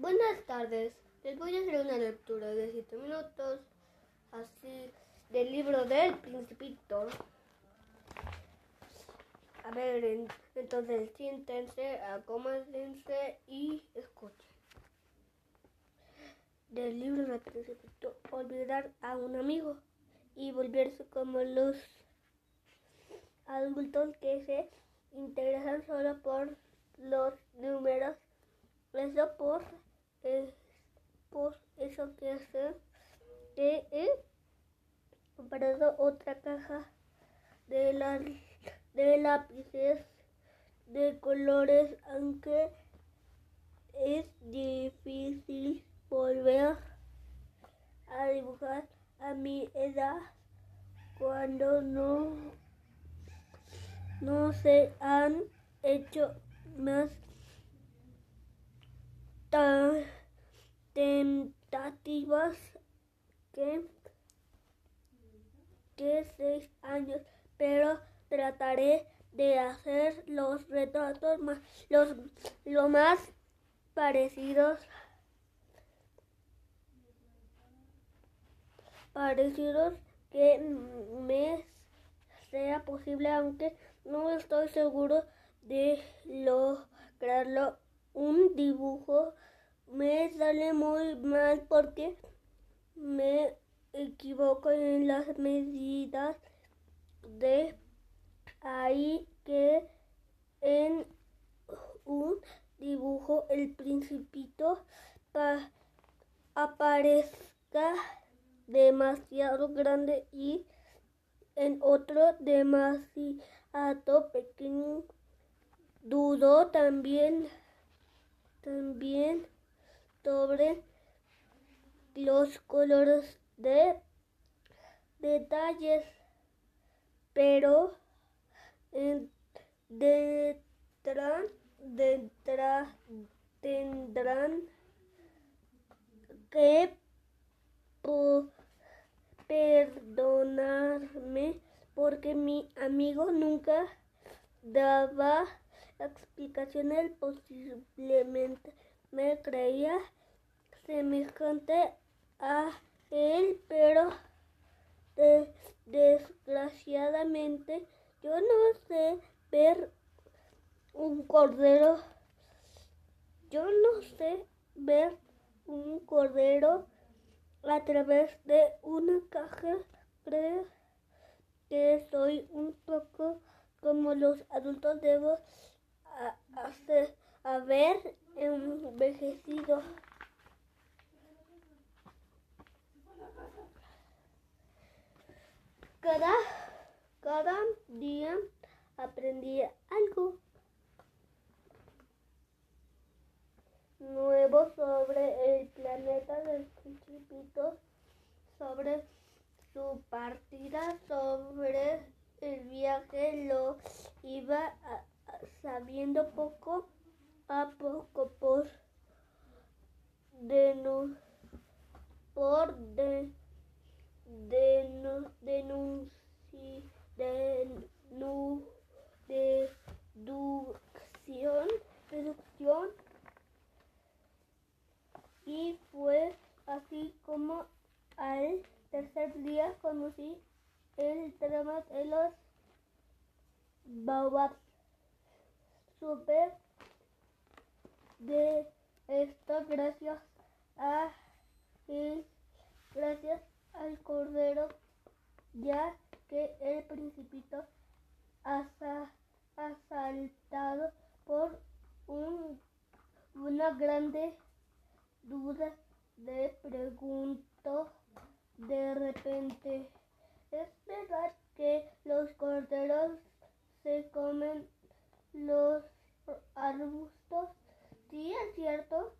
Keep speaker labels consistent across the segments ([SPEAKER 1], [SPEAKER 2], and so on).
[SPEAKER 1] Buenas tardes. Les voy a hacer una lectura de 7 minutos, así, del libro del Principito. A ver, en- entonces siéntense, acomódense y escuchen. Del libro del Principito, olvidar a un amigo y volverse como los adultos que se interesan solo por los números. Eso por, es por eso que hace que he comprado otra caja de, la, de lápices de colores, aunque es difícil volver a dibujar a mi edad cuando no, no se han hecho más tentativas que, que seis años, pero trataré de hacer los retratos más, los, lo más parecidos parecidos que me sea posible, aunque no estoy seguro de lograrlo. Un dibujo me sale muy mal porque me equivoco en las medidas de ahí que en un dibujo el principito pa- aparezca demasiado grande y en otro demasiado pequeño. Dudo también, también sobre los colores de detalles, pero en- tendrán que perdonarme porque mi amigo nunca daba explicaciones posiblemente me creía semejante a él pero de- desgraciadamente yo no sé ver un cordero yo no sé ver un cordero a través de una caja. Creo que soy un poco como los adultos. Debo a- hacer, haber envejecido. Cada, cada día aprendí algo nuevo sobre el planeta del principito, sobre su partida, sobre el viaje, lo iba a- a- sabiendo poco a poco por denu- por de, denu- denunci- denu- deducción, deducción y fue así como al tercer día conocí el drama de los baobabs. Supe de esto gracias a él, gracias al cordero, ya que el principito asa- asaltado por un, una grande duda de pregunto. De repente es verdad que los corderos se comen los arbustos. Sí es cierto.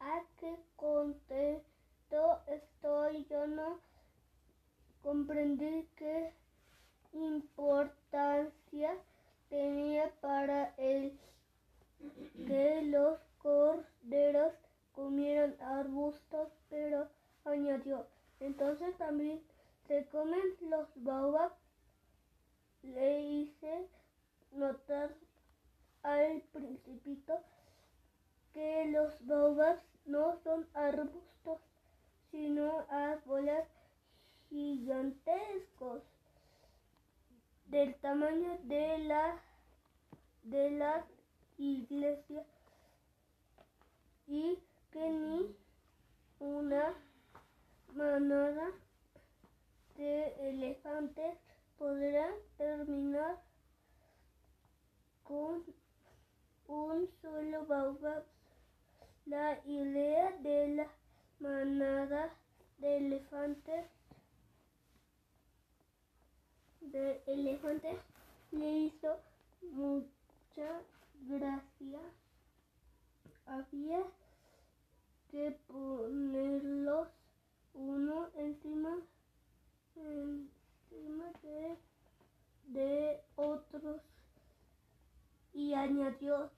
[SPEAKER 1] A qué contento estoy. Yo no comprendí qué importancia tenía para él que los corderos comieron arbustos, pero añadió, entonces también se comen los baobabs. Le hice notar al principito que los baobabs no son arbustos, sino árboles gigantescos del tamaño de la de las iglesias y que ni una manada de elefantes podrá terminar con un solo baobab. La idea de la manada de elefantes de elefantes le hizo mucha gracia. Había que ponerlos uno encima, encima de, de otros y añadió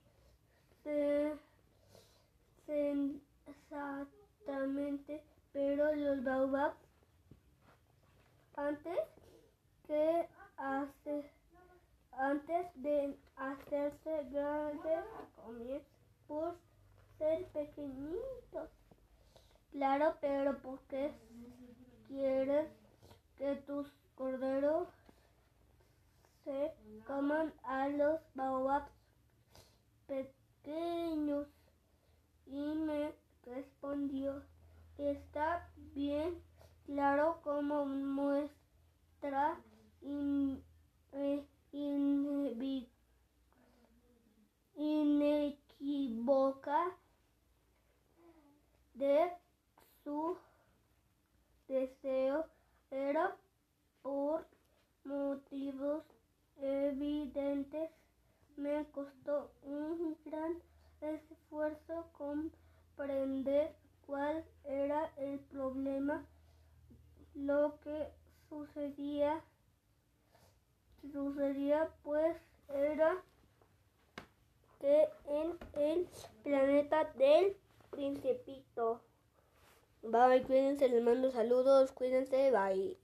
[SPEAKER 1] sensatamente, pero los baobabs antes que hace, antes de hacerse grandes comienzan por ser pequeñitos. Claro, pero ¿por qué quieres que tus corderos se coman a los baobabs pequeños? Y me respondió, está bien claro como muestra in, eh, inequívoca de su deseo era por motivos evidentes. Me costó un gran esfuerzo comprender cuál era el problema, lo que sucedía, sucedía pues era que en el planeta del principito Bye, cuídense, les mando saludos, cuídense, bye.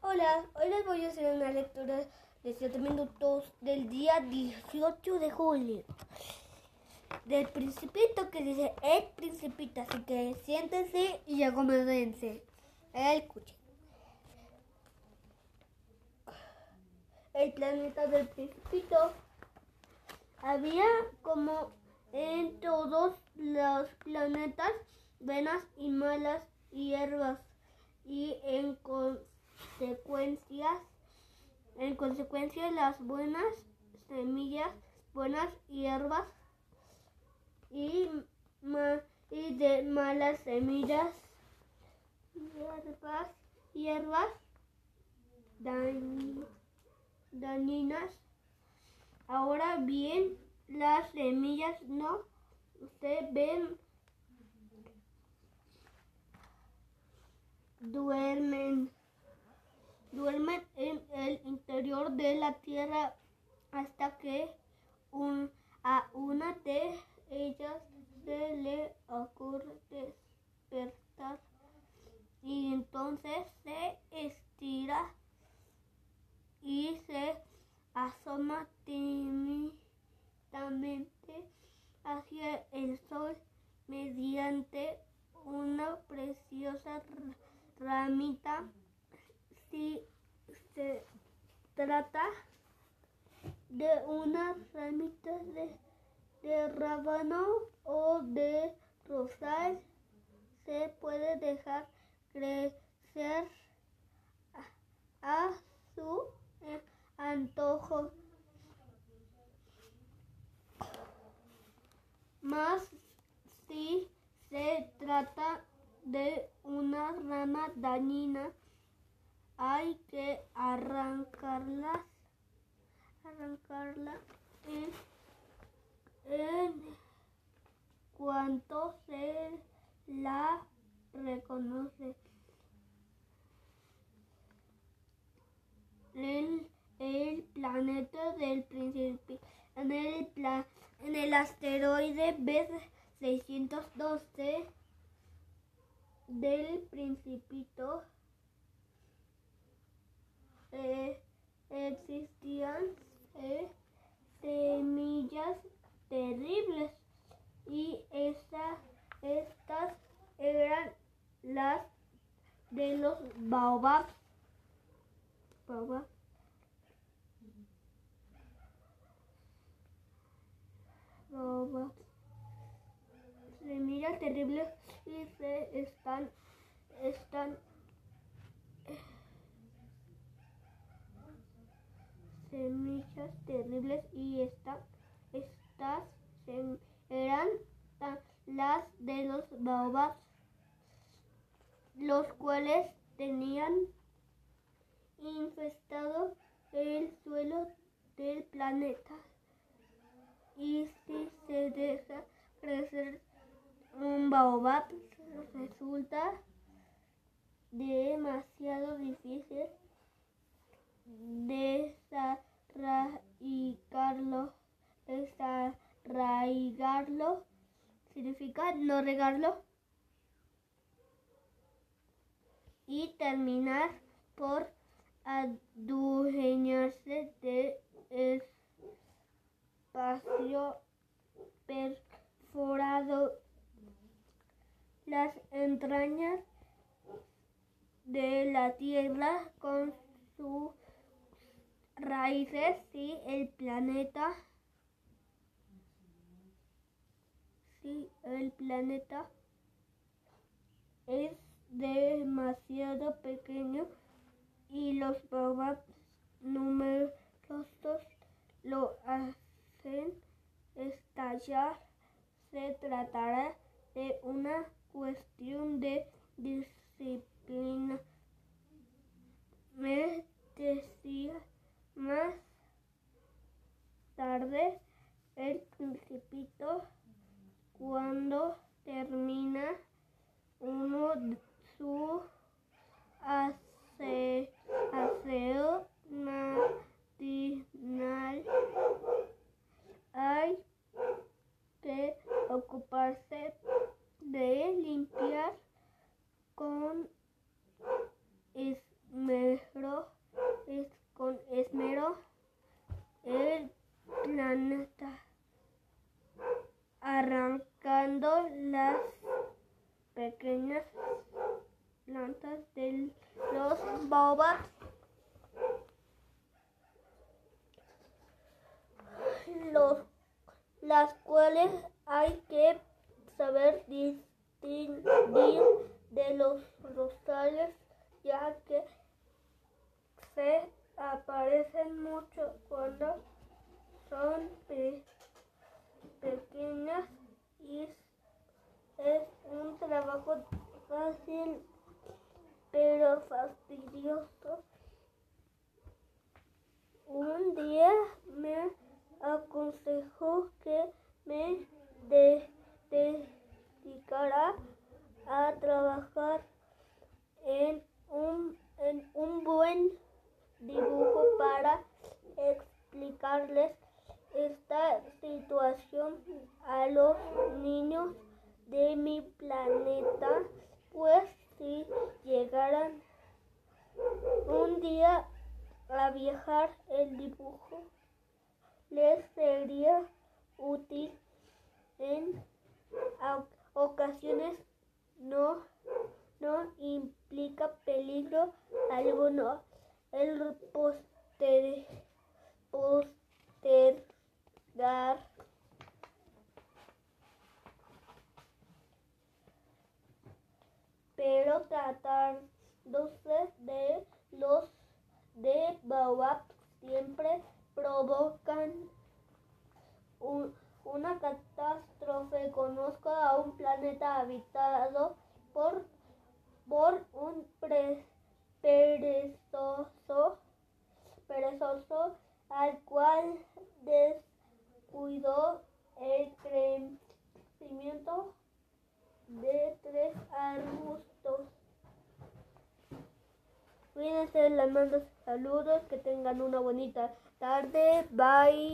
[SPEAKER 1] Hola, hoy les voy a hacer una lectura de 7 minutos del día 18 de julio. Del principito que dice el principito, así que siéntense y acomodense. Escuchen. El planeta del principito había como en todos los planetas buenas y malas hierbas y en consecuencia en consecuencia las buenas semillas buenas hierbas y, de malas semillas hierbas hierbas dañinas. Ahora bien las semillas no se ven, duermen, duermen en el interior de la tierra hasta que un, a una de ellas se le ocurre despertar y entonces se estira y se asoma tímidamente hacia el sol mediante una preciosa ramita. Si se trata de una ramita de, de rábano o de rosal, se puede dejar crecer a, a su antojo. Más si se trata de una rama dañina, hay que arrancarlas, arrancarla en, en cuanto se la reconoce. En el planeta del príncipe, en el planeta en el asteroide B612 del Principito eh, existían eh, semillas terribles y Estas eran las de los baobabs. Baobab. Baobabs. Semillas terribles y se están, están semillas terribles y esta, estas eran las de los baobabs, los cuales tenían infestado el suelo del planeta. Y si se deja crecer un baobab, resulta demasiado difícil desarraigarlo, desarraigarlo significa no regarlo. Y terminar por adueñarse de espacio perforado. Las entrañas de la tierra con sus raíces y el planeta si el planeta es demasiado pequeño y los babas numerosos lo hacen estallar, se tratará de una cuestión de disciplina. Me decía más tarde el principito cuando termina uno su aseo matinal hay que ocuparse de limpiar con esmero, el planeta arrancando las pequeñas plantas de los las cuales hay que saber distinguir de los rosales ya que se aparecen mucho cuando son pequeñas y es un trabajo fácil pero fastidioso. Un día me aconsejó que me dedicara a trabajar en un, en un buen dibujo para explicarles esta situación a los niños de mi planeta, pues si llegaran un día a viajar el dibujo, les sería útil. En ocasiones no, no implica peligro alguno. El poster, postergar pero tratándose de los de Baobab siempre provocan una catástrofe. Conozco a un planeta habitado por, por un perezoso, perezoso al cual descuidó el crecimiento de tres arbustos. Cuídense, les mando saludos, que tengan una bonita tarde, bye.